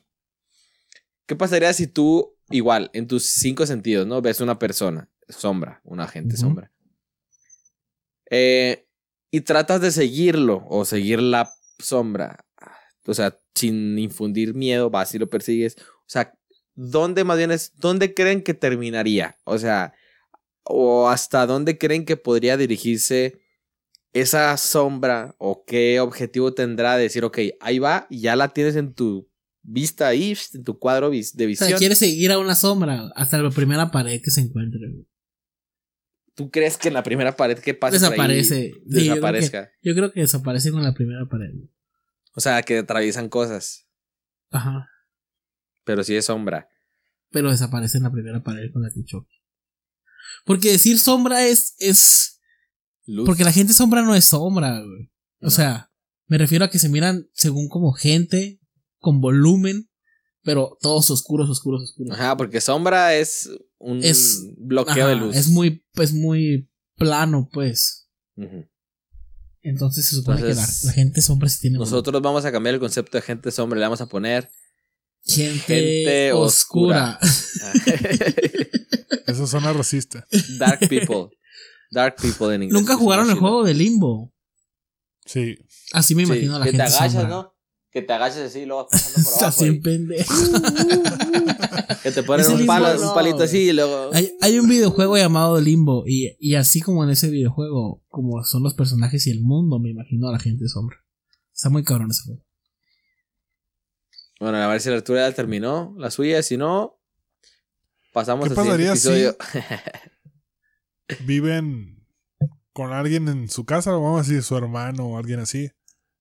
¿qué pasaría si tú, igual, en tus cinco sentidos, ¿no? Ves una persona, sombra, un agente sombra. Eh, y tratas de seguirlo o seguir la sombra. O sea, sin infundir miedo, vas y lo persigues. O sea, ¿dónde más bien es, dónde creen que terminaría? O sea, o hasta dónde creen que podría dirigirse esa sombra o qué objetivo tendrá de decir, ok, ahí va, y ya la tienes en tu vista ahí, en tu cuadro de O visión. sea, quieres seguir a una sombra hasta la primera pared que se encuentre. güey. ¿Tú crees que en la primera pared que pasa por ahí Desaparece. Sí, yo creo que- desaparezca? Yo creo que desaparece con la primera pared. güey. O sea, que atraviesan cosas, Ajá. pero sí es sombra. Pero desaparece en la primera pared con la que choque. Porque decir sombra es. es Luz. porque la gente sombra no es sombra, güey. O No. sea, me refiero a que se miran según como gente, con volumen, pero todos oscuros, oscuros, oscuros. Ajá, porque sombra es un Es- bloqueo Ajá, de luz. Es muy, pues muy plano, pues. Entonces se supone Entonces, que la, la gente sombra sí tiene Nosotros vamos a cambiar el concepto de gente sombra, le vamos a poner gente, gente oscura. oscura. Eso suena racista. Dark people. Dark people en inglés. Nunca jugaron el juego de Limbo. Sí. Así me Sí, imagino a la que gente te agachas, sombra. ¿no? Que te agachas así y luego vas pasando por abajo. así pendejo. que te ponen un, palo, no, un palito así y luego. Hay, hay un videojuego llamado Limbo y, y así como en ese videojuego, como son los personajes y el mundo, me imagino a la gente sombra. Está muy cabrón ese juego. Bueno, a ver si la altura ya terminó la suya. Si no, pasamos ¿Qué al siguiente pasaría si- episodio. Viven con alguien en su casa, o vamos a decir su hermano o alguien así,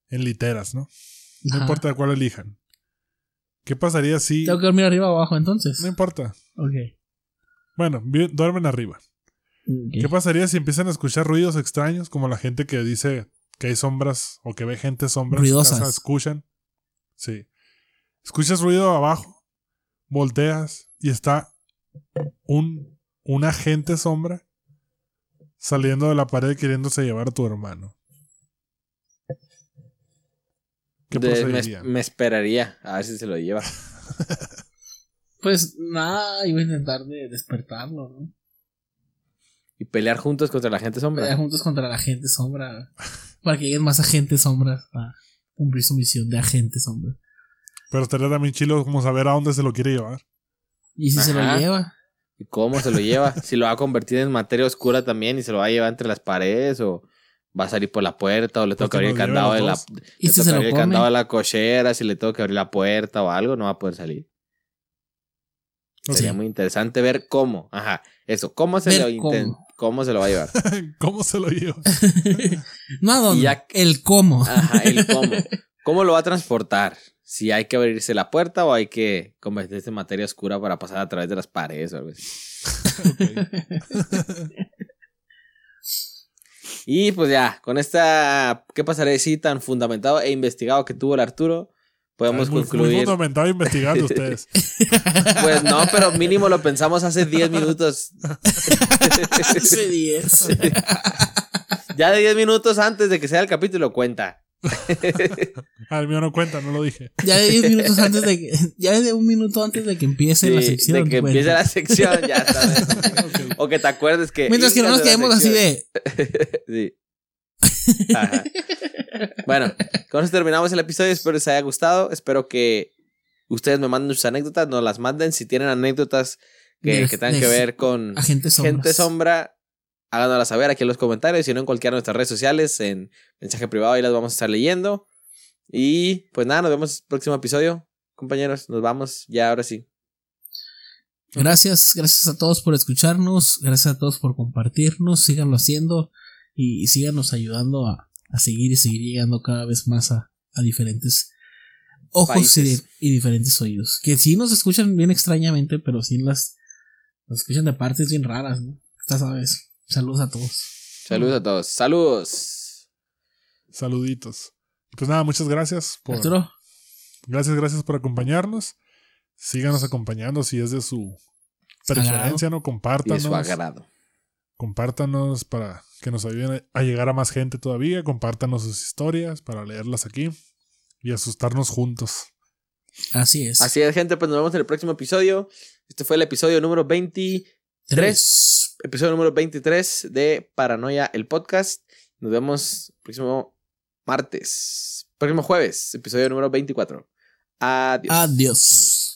en literas, ¿no? No Ajá. importa cuál elijan. ¿Qué pasaría si... Tengo que dormir arriba o abajo entonces. No importa. Ok. Bueno, duermen arriba. ¿Qué pasaría si empiezan a escuchar ruidos extraños como la gente que dice que hay sombras o que ve gente sombra en su Ruidosas. casa, escuchan? Sí. Escuchas ruido abajo, volteas y está un, un agente sombra saliendo de la pared queriéndose llevar a tu hermano. ¿Qué De- me, esperaría a ver si se lo lleva. Pues nada, iba a intentar de despertarlo, ¿no? Y pelear juntos contra la gente sombra. juntos contra la gente sombra. Para que lleguen más agentes sombras a cumplir su misión de agente sombra. Pero estaría también chilo como saber a dónde se lo quiere llevar. Y si se lo lleva. ¿Y cómo se lo lleva? si lo va a convertir en materia oscura también y se lo va a llevar entre las paredes o va a salir por la puerta o le tengo que Porque abrir el candado de la. Y si se lo abrir el come. candado de la cochera, si le tengo que abrir la puerta o algo, no va a poder salir. Sería muy interesante ver cómo. Ajá, eso. ¿Cómo se, Ver lo cómo. cómo se lo va a llevar? ¿Cómo se lo lleva? no a dónde. Y ya- El cómo. Ajá, el cómo. ¿Cómo lo va a transportar? Si hay que abrirse la puerta o hay que convertirse en materia oscura para pasar a través de las paredes o algo así. Y pues ya, con esta, ¿qué pasaré? Sí, tan fundamentado e investigado que tuvo el Arturo, podemos muy, muy concluir. fundamentado investigando ustedes. Pues no, pero mínimo lo pensamos hace 10 minutos. Hace 10. Ya de 10 minutos antes de que sea el capítulo cuenta. El mío no cuenta, no lo dije. Ya de 10 minutos antes de que. Ya de un minuto antes de que empiece la sección. de que cuenta. empiece la sección, ya está. O que te acuerdes que. Mientras que no nos quedemos así de. Sí. Ajá. Bueno, con eso terminamos el episodio. Espero les haya gustado. Espero que ustedes me manden sus anécdotas, nos las manden. Si tienen anécdotas que, De- que tengan de que ver con sombras. gente sombra, háganoslas saber aquí en los comentarios. Si no, en cualquiera de nuestras redes sociales, en mensaje privado, ahí las vamos a estar leyendo. Y pues nada, nos vemos en el próximo episodio. Compañeros, nos vamos ya ahora sí. Gracias, gracias a todos por escucharnos, gracias a todos por compartirnos, síganlo haciendo y, y síganos ayudando a, a seguir y seguir llegando cada vez más a, a diferentes ojos y, diferentes oídos. Que sí nos escuchan bien extrañamente, pero sí las nos escuchan de partes bien raras, ¿no? Ya sabes. Saludos a todos. Saludos a todos. Saludos. Saluditos. Pues nada, muchas gracias por. Arturo, Gracias, gracias por acompañarnos. Síganos acompañando si es de su preferencia, ¿no? Y de Compártanos. su agrado. Compártanos para que nos ayuden a llegar a más gente todavía. Compártanos sus historias para leerlas aquí y asustarnos juntos. así es. Así es, gente, pues nos vemos en el próximo episodio. Este fue el episodio número 23. Tres. Episodio número 23 de Paranoia, el podcast. Nos vemos próximo martes. Próximo jueves, episodio número 24. Adiós. Adiós.